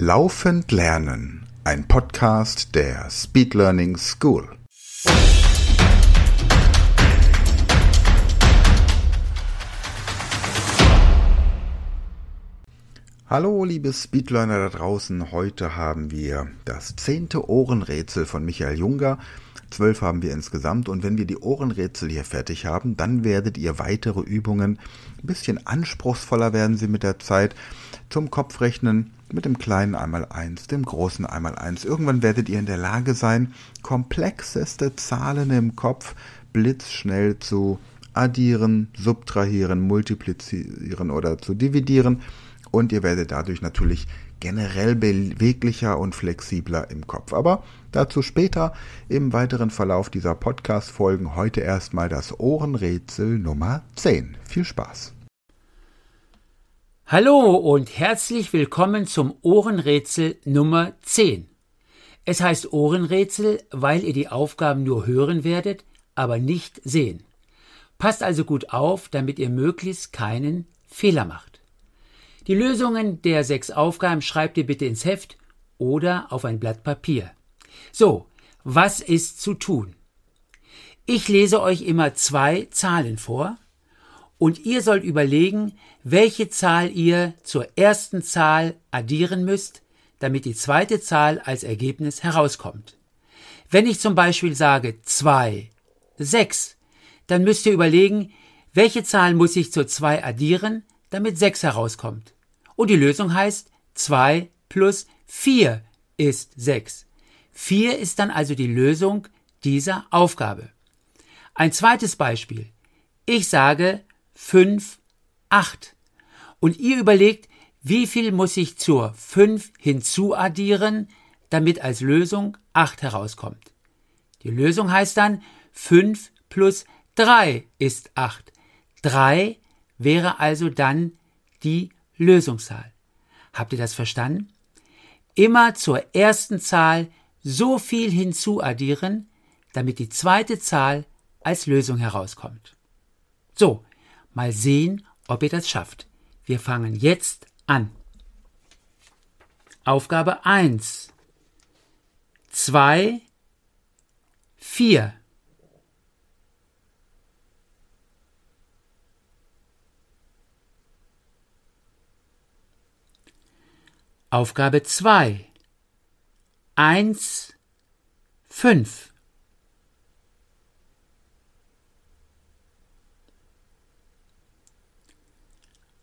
Laufend Lernen, ein Podcast der Speed Learning School. Hallo, liebe Speedlearner da draußen. Heute haben wir das zehnte Ohrenrätsel von Michael Junger. Zwölf haben wir insgesamt. Und wenn wir die Ohrenrätsel hier fertig haben, dann werdet ihr weitere Übungen, ein bisschen anspruchsvoller werden sie mit der Zeit, zum Kopfrechnen mit dem kleinen einmal eins, dem großen einmal eins. Irgendwann werdet ihr in der Lage sein, komplexeste Zahlen im Kopf blitzschnell zu addieren, subtrahieren, multiplizieren oder zu dividieren und ihr werdet dadurch natürlich generell beweglicher und flexibler im Kopf. Aber dazu später im weiteren Verlauf dieser Podcast-Folgen. Heute erstmal das Ohrenrätsel Nummer 10. Viel Spaß! Hallo und herzlich willkommen zum Ohrenrätsel Nummer 10. Es heißt Ohrenrätsel, weil ihr die Aufgaben nur hören werdet, aber nicht sehen. Passt also gut auf, damit ihr möglichst keinen Fehler macht. Die Lösungen der sechs Aufgaben schreibt ihr bitte ins Heft oder auf ein Blatt Papier. So, was ist zu tun? Ich lese euch immer zwei Zahlen vor und ihr sollt überlegen, welche Zahl ihr zur ersten Zahl addieren müsst, damit die zweite Zahl als Ergebnis herauskommt. Wenn ich zum Beispiel sage 2, 6, dann müsst ihr überlegen, welche Zahl muss ich zur 2 addieren, damit 6 herauskommt. Und die Lösung heißt 2 plus 4 ist 6. 4 ist dann also die Lösung dieser Aufgabe. Ein zweites Beispiel. Ich sage 5, 8. Und ihr überlegt, wie viel muss ich zur 5 hinzuaddieren, damit als Lösung 8 herauskommt. Die Lösung heißt dann 5 plus 3 ist 8. 3 wäre also dann die Lösungszahl. Habt ihr das verstanden? Immer zur ersten Zahl so viel hinzuaddieren, damit die zweite Zahl als Lösung herauskommt. So, Mal sehen, ob ihr das schafft. Wir fangen jetzt an. Aufgabe 1. 2, 4. Aufgabe 2. 1, 5.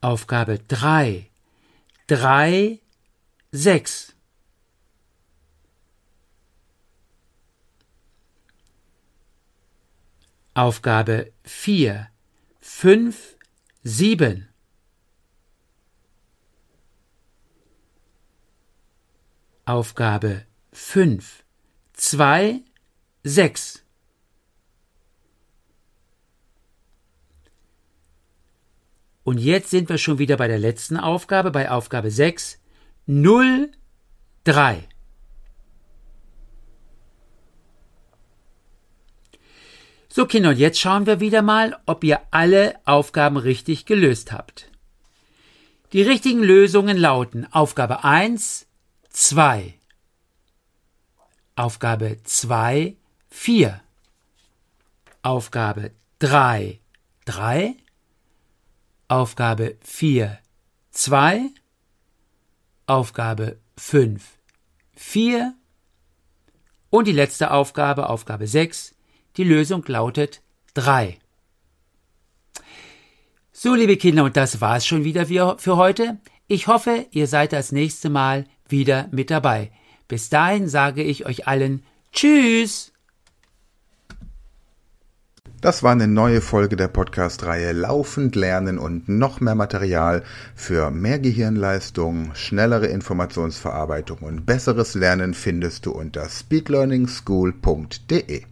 Aufgabe 3. 3, 6. Aufgabe 4. 5, 7. Aufgabe 5. 2, 6. Und jetzt sind wir schon wieder bei der letzten Aufgabe, bei Aufgabe 6. 0, 3. So Kinder, und jetzt schauen wir wieder mal, ob ihr alle Aufgaben richtig gelöst habt. Die richtigen Lösungen lauten Aufgabe 1, 2. Aufgabe 2, 4. Aufgabe 3, 3. Aufgabe 4 2, Aufgabe 5 4 und die letzte Aufgabe, Aufgabe 6, die Lösung lautet 3. So, liebe Kinder, und das war's schon wieder für heute. Ich hoffe, ihr seid das nächste Mal wieder mit dabei. Bis dahin sage ich euch allen Tschüss! Das war eine neue Folge der Podcast-Reihe Laufend lernen und noch mehr Material für mehr Gehirnleistung, schnellere Informationsverarbeitung und besseres Lernen findest du unter speedlearningschool.de.